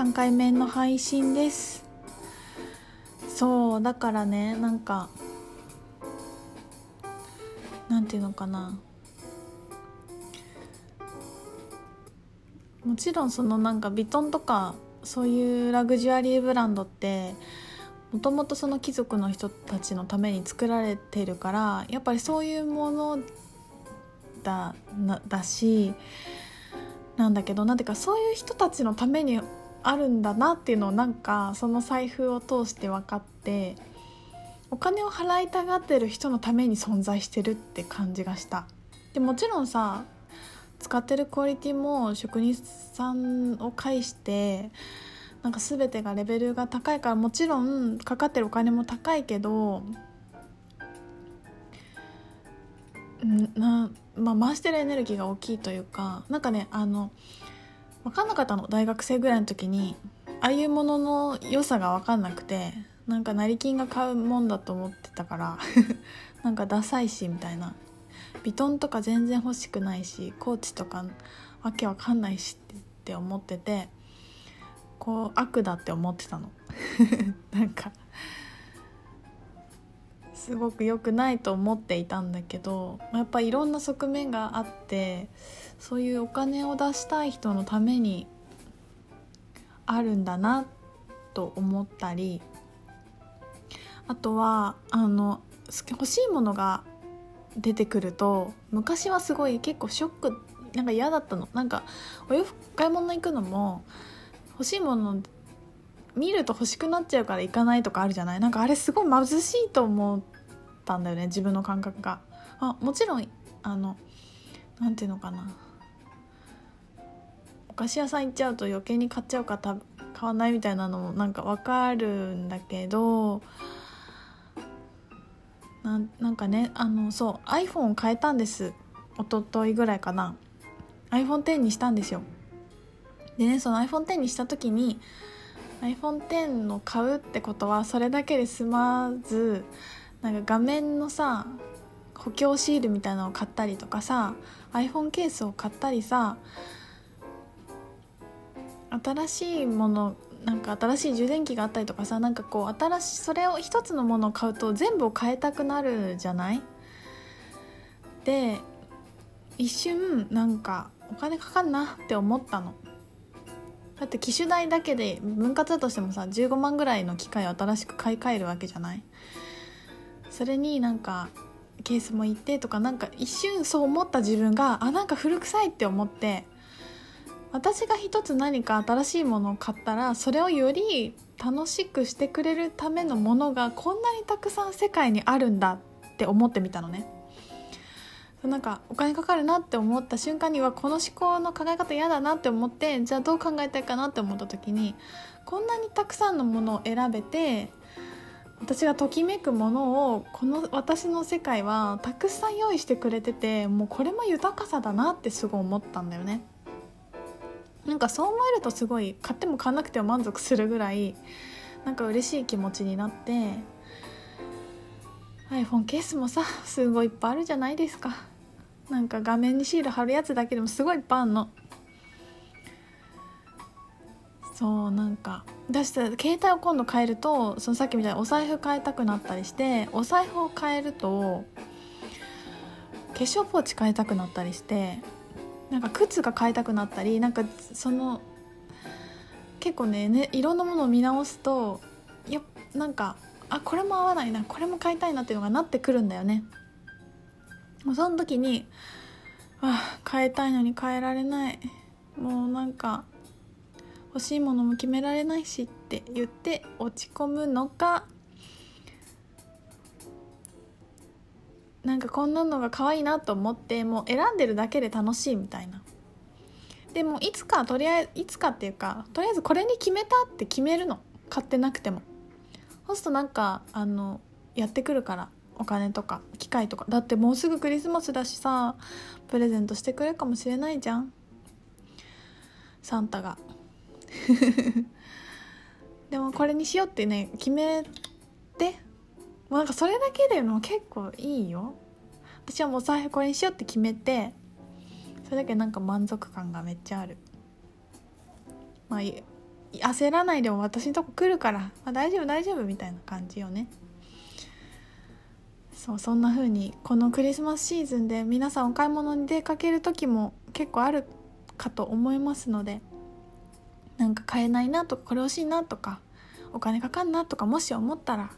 3回目の配信です。そうだからねなんかなんていうのかな。もちろんそのなんかヴィトンとかそういうラグジュアリーブランドってもともとその貴族の人たちのために作られてるからやっぱりそういうものだだしなんだけどなんていうかそういう人たちのためにあるんだなっていうのをなんかその財布を通して分かってお金を払いたがってる人のために存在してるって感じがした。でもちろんさ使ってるクオリティも職人さんを介してなんか全てがレベルが高いからもちろんかかってるお金も高いけどな、まあ、回してるエネルギーが大きいというかなんかねあの分かんなかったの大学生ぐらいの時にああいうものの良さが分かんなくてなんか成金が買うもんだと思ってたから なんかダサいしみたいな。ヴィトンとか全然欲しくないしコーチとかわけわかんないしって思っててこう悪だって思ってたの。なんかすごく良くないと思っていたんだけどやっぱいろんな側面があってそういうお金を出したい人のためにあるんだなと思ったりあとはあの欲しいものが出てくると昔はすごい結構ショックなんか嫌だったの。なんかお洋服買い物行くのも欲しいもの見ると欲しくなっちゃうから行かないとかあるじゃない。なんかあれすごい貧しいと思ったんだよね自分の感覚が。あもちろんあのなんていうのかな。菓子屋さん行っちゃうと余計に買っちゃうか買わないみたいなのもなんかわかるんだけどななんかねあのそう iPhone を変えたんです。一昨日ぐらいかな。iPhone10 にしたんですよ。でねその iPhone10 にした時に iPhone10 を買うってことはそれだけで済まずなんか画面のさ補強シールみたいなのを買ったりとかさ iPhone ケースを買ったりさ新しいものなんか新しい充電器があったりとかさなんかこう新しいそれを一つのものを買うと全部を変えたくなるじゃない？で一瞬なんかお金かかんなって思ったの。だって機種代だけで分割だとしてもさ15万ぐらいの機械を新しく買い替えるわけじゃない？それになんかケースも行ってとかなんか一瞬そう思った自分があなんか古臭いって思って私が一つ何か新しいものを買ったらそれをより楽しくしてくれるためのものがこんなにたくさん世界にあるんだって思ってみたのねなんかお金かかるなって思った瞬間にはこの思考の考え方嫌だなって思ってじゃあどう考えたいかなって思った時にこんなにたくさんのものを選べて私がときめくものをこの私の世界はたくさん用意してくれててもうこれも豊かさだなってすごい思ったんだよね。なんかそう思えるとすごい買っても買わなくても満足するぐらいなんか嬉しい気持ちになって iPhone ケースもさすごいいっぱいあるじゃないですか。なんか画面にシール貼るやつだけでもすごいいっぱいあんの。そうなんかだして携帯を今度変えるとそのさっきみたいにお財布変えたくなったりしてお財布を変えると化粧ポーチ変えたくなったりしてなんか靴が買いたくなったりなんかその結構ねねいろんなものを見直すとやなんかあこれも合わないなこれも買いたいなっていうのがなってくるんだよね。もうその時にあ変えたいのに変えられない。もうなんか欲しいものも決められないしって言って落ち込むのかなんかこんなのが可愛いなと思ってもう選んでるだけで楽しいみたいな。でもいつかとりあえずいつかっていうかとりあえずこれに決めたって決めるの。買ってなくても。そうするとなんかあのやってくるからお金とか機械とか。だってもうすぐクリスマスだしさプレゼントしてくれるかもしれないじゃん。サンタが。でもこれにしようってね決めてうなんかそれだけでも結構いいよ。私はもう財布これにしようって決めてそれだけなんか満足感がめっちゃある。まあ焦らないでも私のとこ来るから、まあ、大丈夫大丈夫みたいな感じよね。そうそんな風にこのクリスマスシーズンで皆さんお買い物に出かける時も結構あるかと思いますのでなんか買えないなとかこれ欲しいなとかお金かかんなとかもし思ったら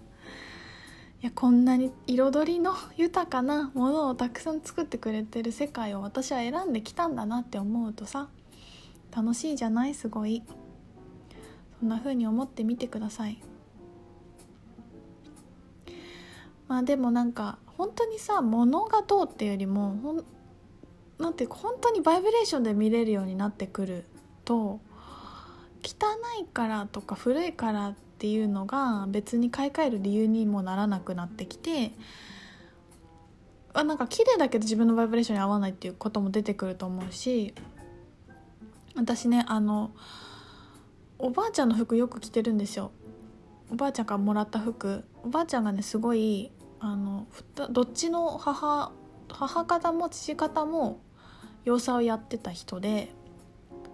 いやこんなに彩りの豊かなものをたくさん作ってくれてる世界を私は選んできたんだなって思うとさ楽しいじゃない？すごい。そんな風に思ってみてください。まあでもなんか本当にさ物がどうっていうよりもほんなんていうか本当にバイブレーションで見れるようになってくると汚いからとか古いからってていうのが別に買い替える理由にもならなくなってきてあなんか綺麗だけど自分のバイブレーションに合わないっていうことも出てくると思うし私ねあのおばあちゃんの服よく着てるんですよ。おばあちゃんからもらった服。おばあちゃんがねすごいあのどっちの母母方も父方も洋裁をやってた人で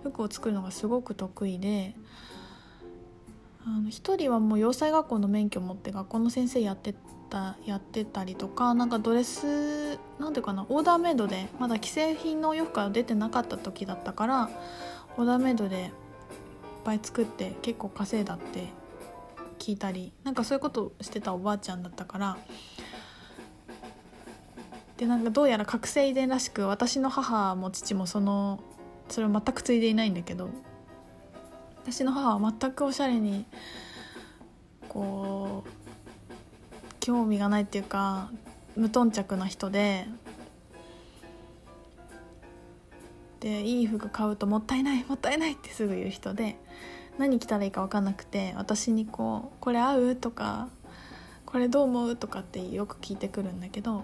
服を作るのがすごく得意であの一人はもう洋裁学校の免許持って学校の先生やってたやってたりとかなんかドレスなんていうかなオーダーメイドでまだ既製品のお洋服が出てなかった時だったからオーダーメイドでいっぱい作って結構稼いだって聞いたりなんかそういうことしてたおばあちゃんだったから。でなんかどうやら覚醒遺伝らしく私の母も父もそのそれを全く継いでいないんだけど私の母は全くおしゃれにこう興味がないっていうか無頓着な人ででいい服買うともったいないもったいないってすぐ言う人で何着たらいいか分かんなくて私にこう「これ合う?」とか「これどう思う?」とかってよく聞いてくるんだけどな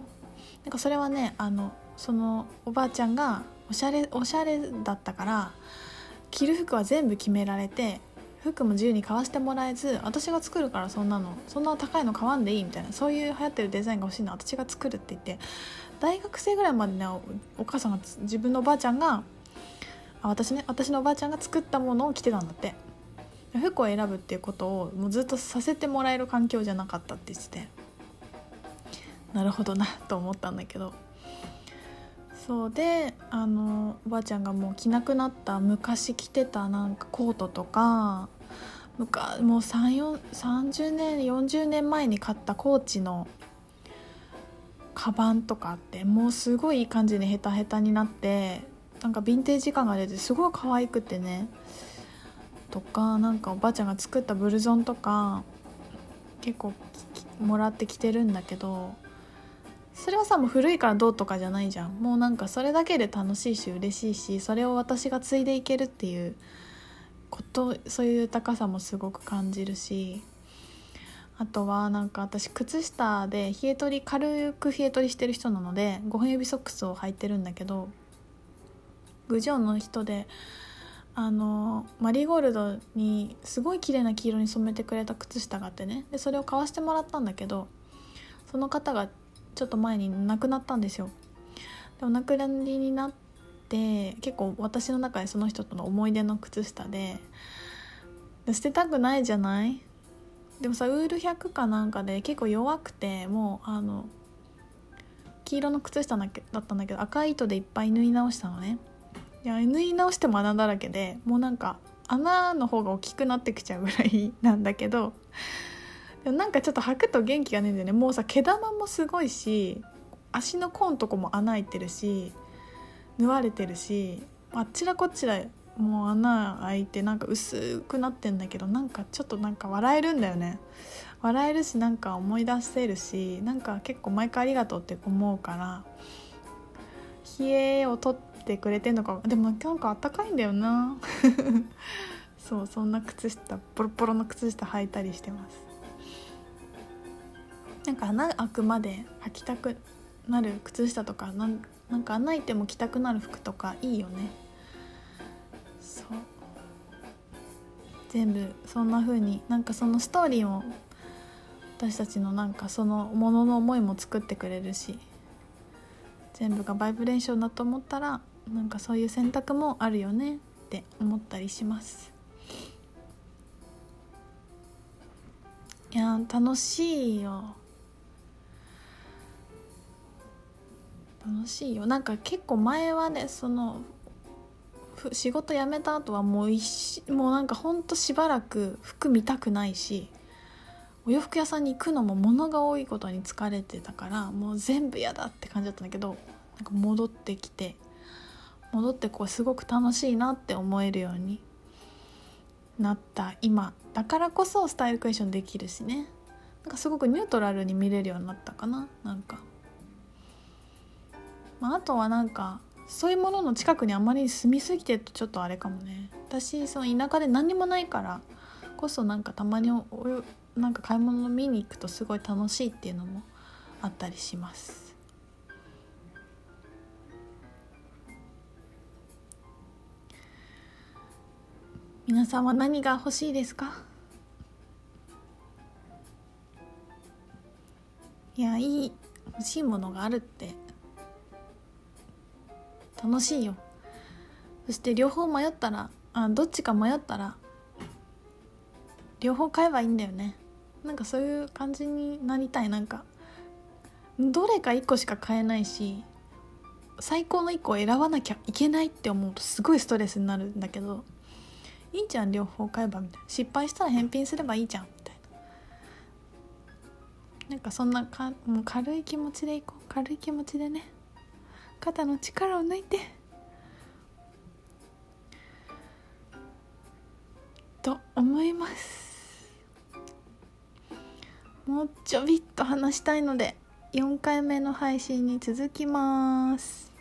んかそれはねあのそのおばあちゃんがおしゃれおしゃれだったから着る服は全部決められて服も自由に買わせてもらえず私が作るからそんなのそんな高いの買わんでいいみたいなそういう流行ってるデザインが欲しいの私が作るって言って大学生ぐらいまでねお母さんが自分のおばあちゃんがあ私ね私のおばあちゃんが作ったものを着てたんだって。服を選ぶっていうことをもうずっとさせてもらえる環境じゃなかったって言っててなるほどなと思ったんだけど。そうであのおばあちゃんがもう着なくなった昔着てたなんかコートとかもう30年40年前に買ったコーチのカバンとかあってもうすごいいい感じにヘタヘタになってなんかヴィンテージ感が出てすごい可愛くてね。とかなんかおばあちゃんが作ったブルゾンとか結構もらってきてるんだけどそれはさもう古いからどうとかじゃないじゃん。もうなんかそれだけで楽しいし嬉しいしそれを私が継いでいけるっていうことそういう豊かさもすごく感じるし。あとはなんか私靴下で冷え取り軽く冷え取りしてる人なので5本指ソックスを履いてるんだけど郡上の人であのマリーゴールドにすごい綺麗な黄色に染めてくれた靴下があってね。でそれを買わせてもらったんだけどその方がちょっと前に亡くなったんですよ。でお亡くなりになって結構私の中でその人との思い出の靴下でで捨てたくないじゃない？でもさウール100かなんかで結構弱くてもうあの黄色の靴下だったんだけど赤い糸でいっぱい縫い直したのね。いや縫い直しても穴だらけでもうなんか穴の方が大きくなってきちゃうぐらいなんだけどでもなんかちょっと履くと元気がねえんだよね。もうさ毛玉もすごいし足の甲のとこも穴開いてるし縫われてるしあっちらこっちらもう穴開いてなんか薄くなってんだけどなんかちょっとなんか笑えるんだよね。笑えるしなんか思い出せるしなんか結構毎回ありがとうって思うから冷えを取ってくれてんのかでもなんかあったかいんだよな。そうそんな靴下ボロボロの靴下履いたりしてます。なんか穴開くまで履きたくなる靴下とかなんなんか穴開いても着たくなる服とかいいよね。そう。全部そんな風になんかそのストーリーも私たちのなんかそのものの思いも作ってくれるし全部がバイブレーションだと思ったらなんかそういう選択もあるよねって思ったりします。いや楽しいよ。楽しいよ。なんか結構前はねその仕事辞めた後はもう一もうなんかほんとしばらく服見たくないしお洋服屋さんに行くのも物が多いことに疲れてたからもう全部嫌だって感じだったんだけどなんか戻ってきて戻ってこうすごく楽しいなって思えるようになった。今だからこそスタイルクエスチョンできるしね。なんかすごくニュートラルに見れるようになったかな。なんか、まあ、あとはなんかそういうものの近くにあまり住みすぎてるとちょっとあれかもね。私その田舎で何にもないからこそなんかたまにおなんか買い物を見に行くとすごい楽しいっていうのもあったりします。皆さんは何が欲しいですか？いやいい欲しいものがあるって楽しいよ。そして両方迷ったらあどっちか迷ったら両方買えばいいんだよね。なんかそういう感じになりたい。なんかどれか1個しか買えないし最高の1個を選ばなきゃいけないって思うとすごいストレスになるんだけどいいじゃん両方買えばみたいな。失敗したら返品すればいいじゃんみたいな。なんかそんなかもう軽い気持ちでいこう。軽い気持ちでね。肩の力を抜いてと思います。もうちょびっと話したいので4回目の配信に続きます。